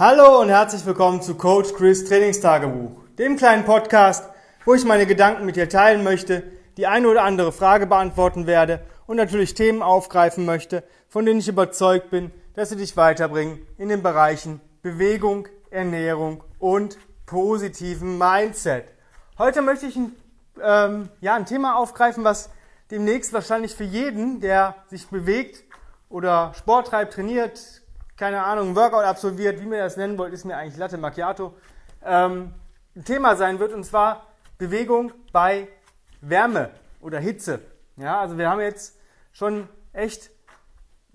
Hallo und herzlich willkommen zu Coach Chris Trainingstagebuch, dem kleinen Podcast, wo ich meine Gedanken mit dir teilen möchte, die eine oder andere Frage beantworten werde und natürlich Themen aufgreifen möchte, von denen ich überzeugt bin, dass sie dich weiterbringen in den Bereichen Bewegung, Ernährung und positiven Mindset. Heute möchte ich ein, ähm, ja, ein Thema aufgreifen, was demnächst wahrscheinlich für jeden, der sich bewegt oder Sport treibt, trainiert, keine Ahnung, Workout absolviert, wie mir das nennen wollt, ist mir eigentlich Latte Macchiato, ähm, Thema sein wird, und zwar Bewegung bei Wärme oder Hitze. Ja, also wir haben jetzt schon echt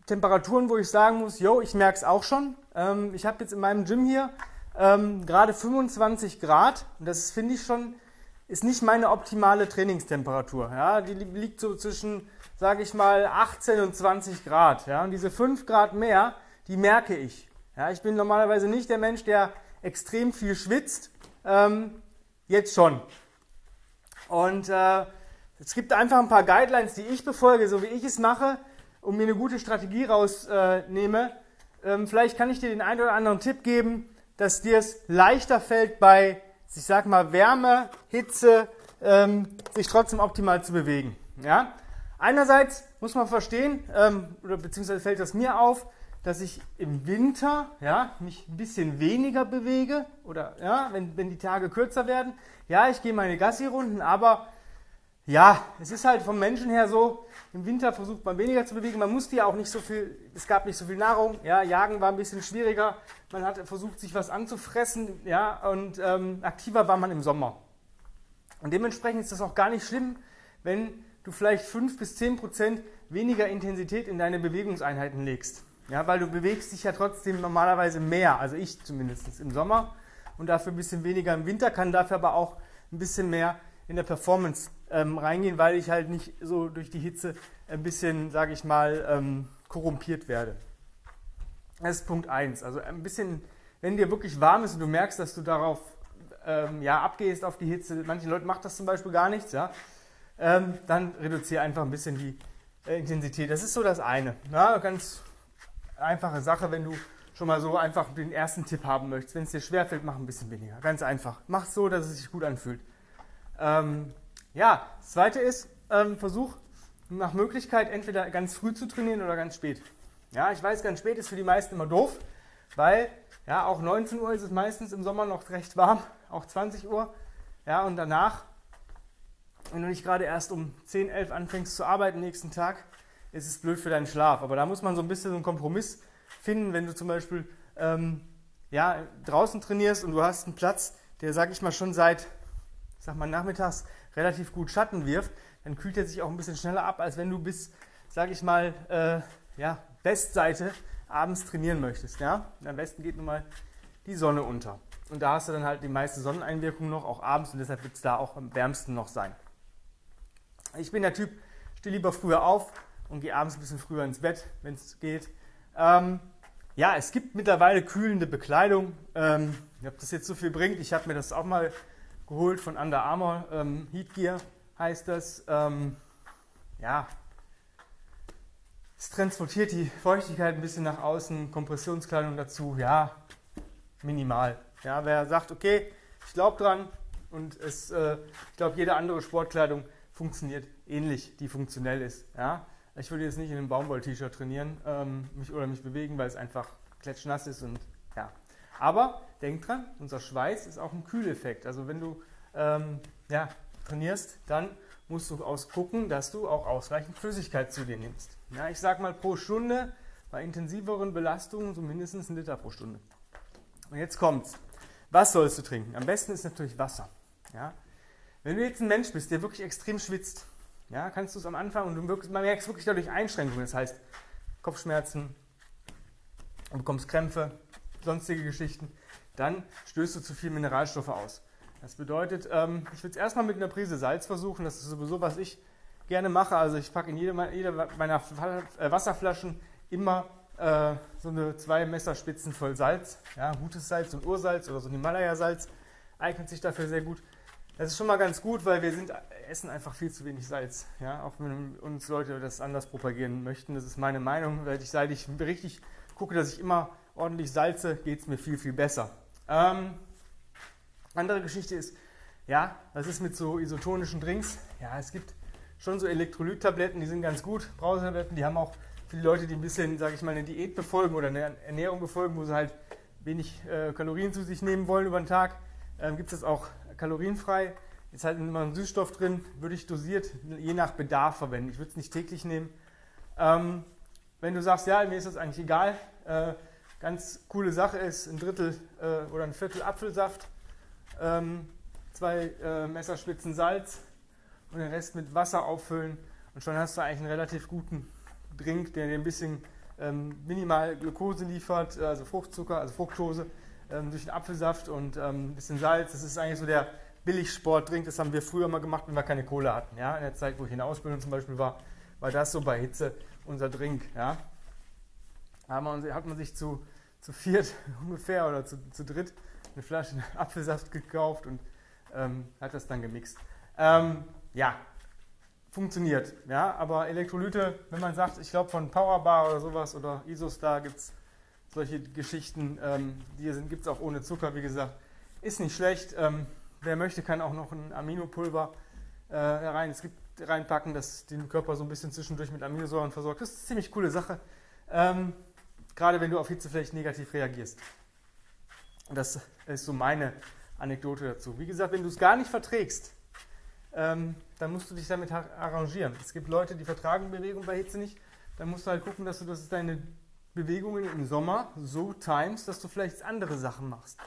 Temperaturen, wo ich sagen muss, yo, ich merke es auch schon. Ähm, ich habe jetzt in meinem Gym hier ähm, gerade 25 Grad und das finde ich schon, ist nicht meine optimale Trainingstemperatur. Ja, die liegt so zwischen, sage ich mal, 18 und 20 Grad. Ja, und diese 5 Grad mehr, die merke ich. Ja, ich bin normalerweise nicht der Mensch, der extrem viel schwitzt. Ähm, jetzt schon. Und äh, es gibt einfach ein paar Guidelines, die ich befolge, so wie ich es mache, und mir eine gute Strategie rausnehme. Äh, ähm, vielleicht kann ich dir den einen oder anderen Tipp geben, dass dir es leichter fällt, bei, ich sag mal, Wärme, Hitze, ähm, sich trotzdem optimal zu bewegen. Ja? Einerseits muss man verstehen, ähm, oder beziehungsweise fällt das mir auf, dass ich im Winter ja, mich ein bisschen weniger bewege oder ja, wenn, wenn die Tage kürzer werden. Ja, ich gehe meine Gassi-Runden, aber ja, es ist halt vom Menschen her so, im Winter versucht man weniger zu bewegen. Man musste ja auch nicht so viel, es gab nicht so viel Nahrung. Ja, Jagen war ein bisschen schwieriger. Man hat versucht, sich was anzufressen. Ja, und ähm, aktiver war man im Sommer. Und dementsprechend ist das auch gar nicht schlimm, wenn du vielleicht 5 bis 10 Prozent weniger Intensität in deine Bewegungseinheiten legst. Ja, weil du bewegst dich ja trotzdem normalerweise mehr, also ich zumindest im Sommer und dafür ein bisschen weniger im Winter, kann dafür aber auch ein bisschen mehr in der Performance ähm, reingehen, weil ich halt nicht so durch die Hitze ein bisschen, sage ich mal, ähm, korrumpiert werde. Das ist Punkt 1. Also ein bisschen, wenn dir wirklich warm ist und du merkst, dass du darauf ähm, ja, abgehst auf die Hitze, manchen Leuten macht das zum Beispiel gar nichts, ja, ähm, dann reduziere einfach ein bisschen die äh, Intensität. Das ist so das eine. Ja, ganz einfache Sache, wenn du schon mal so einfach den ersten Tipp haben möchtest. Wenn es dir schwerfällt, mach ein bisschen weniger. Ganz einfach. Mach es so, dass es sich gut anfühlt. Ähm, ja, das zweite ist, ähm, versuch nach Möglichkeit entweder ganz früh zu trainieren oder ganz spät. Ja, ich weiß, ganz spät ist für die meisten immer doof, weil ja, auch 19 Uhr ist es meistens im Sommer noch recht warm, auch 20 Uhr. Ja, und danach, wenn du nicht gerade erst um 10, 11 anfängst zu arbeiten nächsten Tag, ist es blöd für deinen Schlaf. Aber da muss man so ein bisschen so einen Kompromiss finden, wenn du zum Beispiel ähm, ja, draußen trainierst und du hast einen Platz, der, sag ich mal, schon seit, sag mal, nachmittags relativ gut Schatten wirft, dann kühlt er sich auch ein bisschen schneller ab, als wenn du bis, sag ich mal, äh, ja, Westseite abends trainieren möchtest. Ja? Am besten geht nun mal die Sonne unter. Und da hast du dann halt die meiste Sonneneinwirkung noch, auch abends, und deshalb wird es da auch am wärmsten noch sein. Ich bin der Typ, stehe lieber früher auf, und gehe abends ein bisschen früher ins Bett, wenn es geht. Ähm, ja, es gibt mittlerweile kühlende Bekleidung. Ähm, ob das jetzt so viel bringt, ich habe mir das auch mal geholt von Under Armour. Ähm, Heat Gear heißt das. Ähm, ja, es transportiert die Feuchtigkeit ein bisschen nach außen, Kompressionskleidung dazu, ja, minimal. Ja, wer sagt, okay, ich glaube dran und es, äh, ich glaube, jede andere Sportkleidung funktioniert ähnlich, die funktionell ist. Ja. Ich würde jetzt nicht in einem Baumwoll-T-Shirt trainieren ähm, mich, oder mich bewegen, weil es einfach klatschnass ist und ja. Aber denk dran, unser Schweiß ist auch ein Kühleffekt. Also wenn du ähm, ja, trainierst, dann musst du ausgucken, dass du auch ausreichend Flüssigkeit zu dir nimmst. Ja, ich sage mal pro Stunde bei intensiveren Belastungen so mindestens ein Liter pro Stunde. Und jetzt kommt's. Was sollst du trinken? Am besten ist natürlich Wasser. Ja? Wenn du jetzt ein Mensch bist, der wirklich extrem schwitzt, ja, kannst du es am Anfang und du wirkst, man merkt wirklich dadurch Einschränkungen. Das heißt, Kopfschmerzen, du bekommst Krämpfe, sonstige Geschichten. Dann stößt du zu viel Mineralstoffe aus. Das bedeutet, ähm, ich würde es erstmal mit einer Prise Salz versuchen. Das ist sowieso, was ich gerne mache. Also ich packe in jede, jede meiner äh, Wasserflaschen immer äh, so eine zwei Messerspitzen voll Salz. Ja, gutes Salz, ein Ursalz oder so ein Himalaya-Salz eignet sich dafür sehr gut. Das ist schon mal ganz gut, weil wir sind, essen einfach viel zu wenig Salz. Ja? Auch wenn uns Leute das anders propagieren möchten. Das ist meine Meinung, weil ich, seit ich richtig gucke, dass ich immer ordentlich salze, geht es mir viel, viel besser. Ähm, andere Geschichte ist, ja, was ist mit so isotonischen Drinks? Ja, es gibt schon so Elektrolyttabletten, die sind ganz gut. Brausetabletten, die haben auch die Leute, die ein bisschen, sage ich mal, eine Diät befolgen oder eine Ernährung befolgen, wo sie halt wenig äh, Kalorien zu sich nehmen wollen über den Tag, ähm, gibt es auch kalorienfrei. Ist halt immer ein Süßstoff drin, würde ich dosiert, je nach Bedarf verwenden. Ich würde es nicht täglich nehmen. Ähm, wenn du sagst, ja, mir ist das eigentlich egal, äh, ganz coole Sache ist ein Drittel äh, oder ein Viertel Apfelsaft, ähm, zwei äh, Messerspitzen Salz und den Rest mit Wasser auffüllen und schon hast du eigentlich einen relativ guten Drink, der dir ein bisschen ähm, minimal Glucose liefert, also Fruchtzucker, also Fructose ähm, durch den Apfelsaft und ähm, ein bisschen Salz. Das ist eigentlich so der Billigsportdrink. Das haben wir früher mal gemacht, wenn wir keine Kohle hatten. Ja? In der Zeit, wo ich in der Ausbildung zum Beispiel war, war das so bei Hitze unser Drink. Ja? Da hat man sich zu, zu viert ungefähr oder zu, zu dritt eine Flasche Apfelsaft gekauft und ähm, hat das dann gemixt. Ähm, ja, funktioniert. Ja, aber Elektrolyte, wenn man sagt, ich glaube von Powerbar oder sowas oder Isostar gibt es solche Geschichten, ähm, die gibt es auch ohne Zucker, wie gesagt, ist nicht schlecht. Ähm, wer möchte, kann auch noch ein Aminopulver äh, rein, es gibt, reinpacken, das den Körper so ein bisschen zwischendurch mit Aminosäuren versorgt. Das ist eine ziemlich coole Sache. Ähm, gerade wenn du auf Hitze vielleicht negativ reagierst. Das ist so meine Anekdote dazu. Wie gesagt, wenn du es gar nicht verträgst, ähm, dann musst du dich damit arrangieren. Es gibt Leute, die vertragen Bewegung bei Hitze nicht. Dann musst du halt gucken, dass du das deine Bewegungen im Sommer so times, dass du vielleicht andere Sachen machst.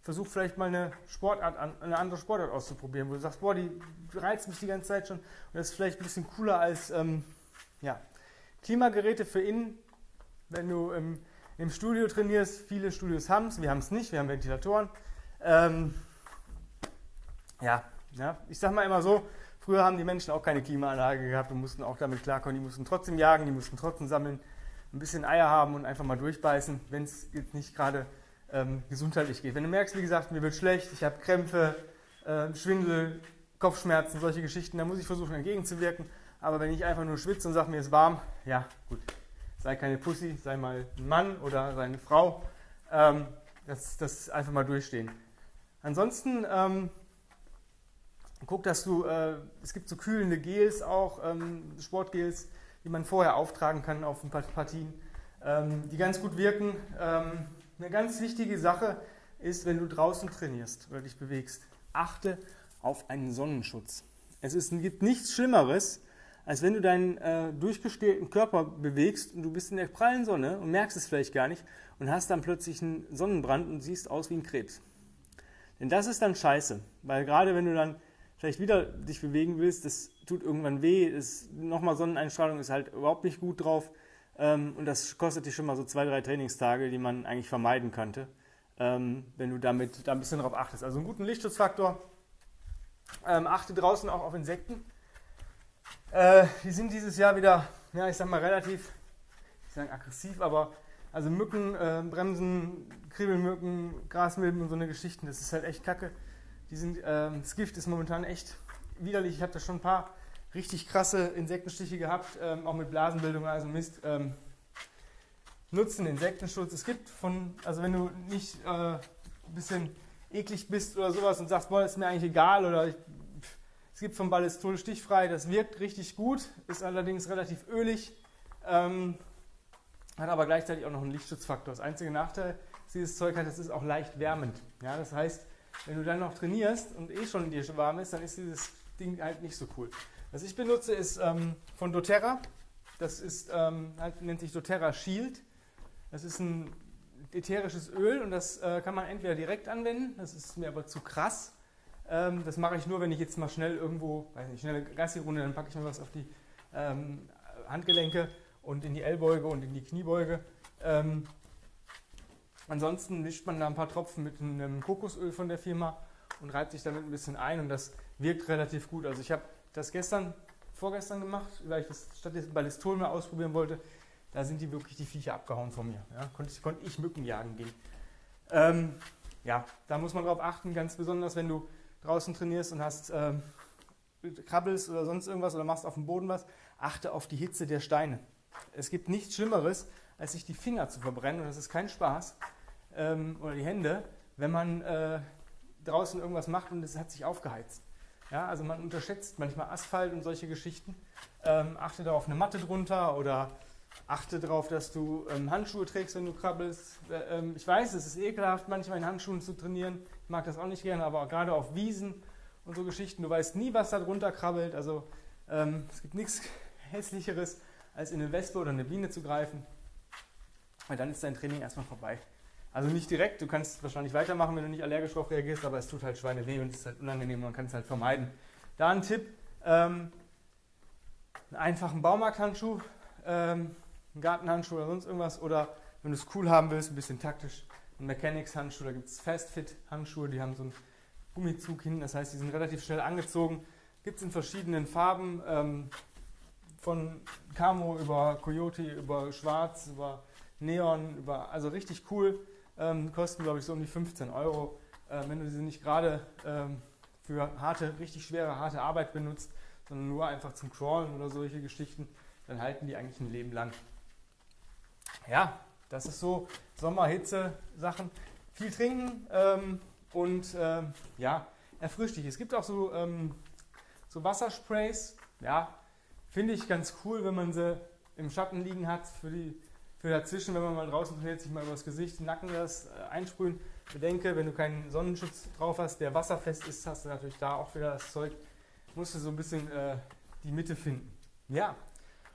Versuch vielleicht mal eine Sportart, eine andere Sportart auszuprobieren, wo du sagst, boah, die reizt mich die ganze Zeit schon und das ist vielleicht ein bisschen cooler als ähm, ja, Klimageräte für innen. Wenn du im, im Studio trainierst, viele Studios haben es, wir haben es nicht, wir haben Ventilatoren. Ähm, ja, ja, ich sag mal immer so, früher haben die Menschen auch keine Klimaanlage gehabt und mussten auch damit klarkommen. Die mussten trotzdem jagen, die mussten trotzdem sammeln, ein bisschen Eier haben und einfach mal durchbeißen, wenn es jetzt nicht gerade ähm, gesundheitlich geht. Wenn du merkst, wie gesagt, mir wird schlecht, ich habe Krämpfe, äh, Schwindel, Kopfschmerzen, solche Geschichten, dann muss ich versuchen entgegenzuwirken. Aber wenn ich einfach nur schwitze und sage, mir ist warm, ja gut, sei keine Pussy, sei mal ein Mann oder sei eine Frau. Ähm, das, das einfach mal durchstehen. Ansonsten ähm, guck, dass du, äh, es gibt so kühlende Gels auch, ähm, Sportgels, die man vorher auftragen kann auf ein paar Partien, ähm, die ganz gut wirken. Ähm, eine ganz wichtige Sache ist, wenn du draußen trainierst oder dich bewegst, achte auf einen Sonnenschutz. Es ist, gibt nichts Schlimmeres, als wenn du deinen äh, durchgestellten Körper bewegst und du bist in der prallen Sonne und merkst es vielleicht gar nicht und hast dann plötzlich einen Sonnenbrand und siehst aus wie ein Krebs. Denn das ist dann scheiße, weil gerade wenn du dann vielleicht wieder dich bewegen willst, das tut irgendwann weh, nochmal Sonneneinstrahlung ist halt überhaupt nicht gut drauf ähm, und das kostet dich schon mal so zwei, drei Trainingstage, die man eigentlich vermeiden könnte, ähm, wenn du damit da ein bisschen drauf achtest. Also einen guten Lichtschutzfaktor. Ähm, achte draußen auch auf Insekten. Äh, die sind dieses Jahr wieder, ja, ich sag mal relativ, ich sag aggressiv, aber also Mücken, äh, Bremsen, Kribbelmücken, Grasmilben und so eine Geschichten, das ist halt echt kacke. Die sind, ähm, das Gift ist momentan echt widerlich. Ich habe da schon ein paar richtig krasse Insektenstiche gehabt, ähm, auch mit Blasenbildung, also Mist. Ähm, nutzen Insektenschutz. Es gibt von, also wenn du nicht äh, ein bisschen eklig bist oder sowas und sagst, boah, ist mir eigentlich egal oder ich, es gibt von Ballistol stichfrei, das wirkt richtig gut, ist allerdings relativ ölig, ähm, hat aber gleichzeitig auch noch einen Lichtschutzfaktor. Das einzige Nachteil, dieses Zeug hat, es ist auch leicht wärmend. Ja, das heißt, wenn du dann noch trainierst und eh schon dir warm ist, dann ist dieses Ding halt nicht so cool. Was ich benutze, ist ähm, von doTERRA. Das ist, ähm, halt, nennt sich doTERRA Shield. Das ist ein ätherisches Öl und das äh, kann man entweder direkt anwenden, das ist mir aber zu krass. Ähm, das mache ich nur, wenn ich jetzt mal schnell irgendwo, weiß nicht, schnelle Gassi-Runde, dann packe ich mir was auf die ähm, Handgelenke und in die Ellbeuge und in die Kniebeuge. Ähm, ansonsten mischt man da ein paar Tropfen mit einem Kokosöl von der Firma und reibt sich damit ein bisschen ein und das wirkt relativ gut. Also ich habe das gestern, vorgestern gemacht, weil ich das stattdessen Ballistol mal ausprobieren wollte. Da sind die wirklich die Viecher abgehauen von mir. Ja, konnte, konnte ich Mücken jagen gehen. Ähm, ja, da muss man drauf achten, ganz besonders, wenn du draußen trainierst und hast ähm, krabbelst oder sonst irgendwas oder machst auf dem Boden was, achte auf die Hitze der Steine. Es gibt nichts Schlimmeres, als sich die Finger zu verbrennen. Und das ist kein Spaß. Ähm, oder die Hände, wenn man äh, draußen irgendwas macht und es hat sich aufgeheizt. Ja, also man unterschätzt manchmal Asphalt und solche Geschichten. Ähm, achte da auf eine Matte drunter oder achte darauf, dass du ähm, Handschuhe trägst, wenn du krabbelst. Äh, ähm, ich weiß, es ist ekelhaft, manchmal in Handschuhen zu trainieren. Ich mag das auch nicht gerne, aber gerade auf Wiesen und so Geschichten, du weißt nie, was da drunter krabbelt. Also ähm, es gibt nichts hässlicheres, als in eine Wespe oder eine Biene zu greifen. Weil dann ist dein Training erstmal vorbei. Also nicht direkt, du kannst wahrscheinlich weitermachen, wenn du nicht allergisch darauf reagierst, aber es tut halt Schweine weh und es ist halt unangenehm, man kann es halt vermeiden. Da ein Tipp, ähm, einen einfachen Baumarkthandschuh, ähm, einen Gartenhandschuh oder sonst irgendwas oder wenn du es cool haben willst, ein bisschen taktisch, ein Mechanics-Handschuh, da gibt es Fast-Fit-Handschuhe, die haben so einen Gummizug hin, das heißt, die sind relativ schnell angezogen. Gibt es in verschiedenen Farben, ähm, von Camo über Coyote, über Schwarz, über Neon, über, also richtig cool. Ähm, kosten, glaube ich, so um die 15 Euro. Äh, wenn du sie nicht gerade ähm, für harte, richtig schwere, harte Arbeit benutzt, sondern nur einfach zum Crawlen oder solche Geschichten, dann halten die eigentlich ein Leben lang. Ja, das ist so Sommer-Hitze-Sachen. Viel trinken ähm, und ähm, ja, erfrischt dich. Es gibt auch so, ähm, so Wassersprays, ja, finde ich ganz cool, wenn man sie im Schatten liegen hat für die für dazwischen, wenn man mal draußen trainiert, sich mal übers Gesicht, Nacken das äh, einsprühen. Bedenke, wenn du keinen Sonnenschutz drauf hast, der wasserfest ist, hast du natürlich da auch wieder das Zeug. Musst du so ein bisschen äh, die Mitte finden. Ja,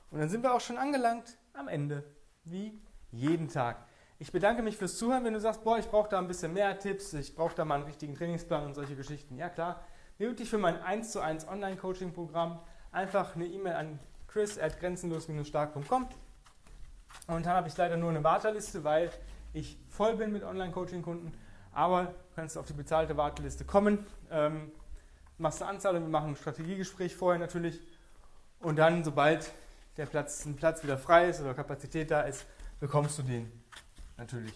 und dann sind wir auch schon angelangt am Ende, wie jeden Tag. Ich bedanke mich fürs Zuhören, wenn du sagst, boah, ich brauche da ein bisschen mehr Tipps, ich brauche da mal einen richtigen Trainingsplan und solche Geschichten. Ja klar, melde dich für mein 1 zu 1 Online-Coaching-Programm. Einfach eine E-Mail an chris at grenzenlos-stark.com Momentan habe ich leider nur eine Warteliste, weil ich voll bin mit Online-Coaching-Kunden. Aber du kannst auf die bezahlte Warteliste kommen, ähm, machst eine Anzahlung, wir machen ein Strategiegespräch vorher natürlich. Und dann, sobald der Platz, ein Platz wieder frei ist oder Kapazität da ist, bekommst du den natürlich.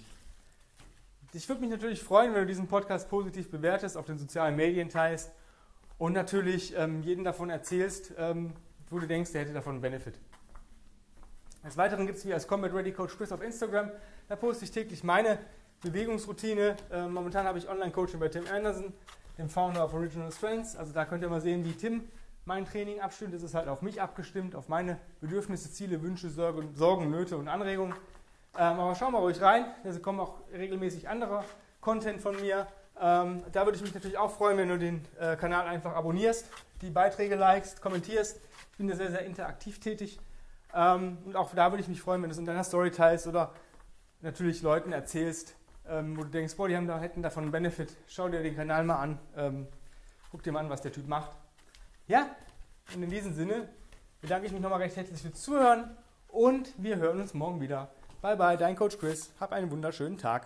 Ich würde mich natürlich freuen, wenn du diesen Podcast positiv bewertest, auf den sozialen Medien teilst und natürlich ähm, jeden davon erzählst, ähm, wo du denkst, der hätte davon einen Benefit. Des Weiteren gibt es mich als Combat Ready Coach Chris auf Instagram. Da poste ich täglich meine Bewegungsroutine. Äh, momentan habe ich Online-Coaching bei Tim Anderson, dem Founder of Original Strengths. Also da könnt ihr mal sehen, wie Tim mein Training abstimmt. Es ist halt auf mich abgestimmt, auf meine Bedürfnisse, Ziele, Wünsche, Sorgen, Sorgen Nöte und Anregungen. Ähm, aber schauen wir ruhig rein. Da kommen auch regelmäßig anderer Content von mir. Ähm, da würde ich mich natürlich auch freuen, wenn du den äh, Kanal einfach abonnierst, die Beiträge likest, kommentierst. Ich bin da sehr, sehr interaktiv tätig. Ähm, und auch da würde ich mich freuen, wenn du es in deiner Story teilst oder natürlich Leuten erzählst, ähm, wo du denkst, boah, die haben da, hätten davon einen Benefit. Schau dir den Kanal mal an, ähm, guck dir mal an, was der Typ macht. Ja, und in diesem Sinne bedanke ich mich nochmal recht herzlich fürs Zuhören und wir hören uns morgen wieder. Bye bye, dein Coach Chris. Hab einen wunderschönen Tag.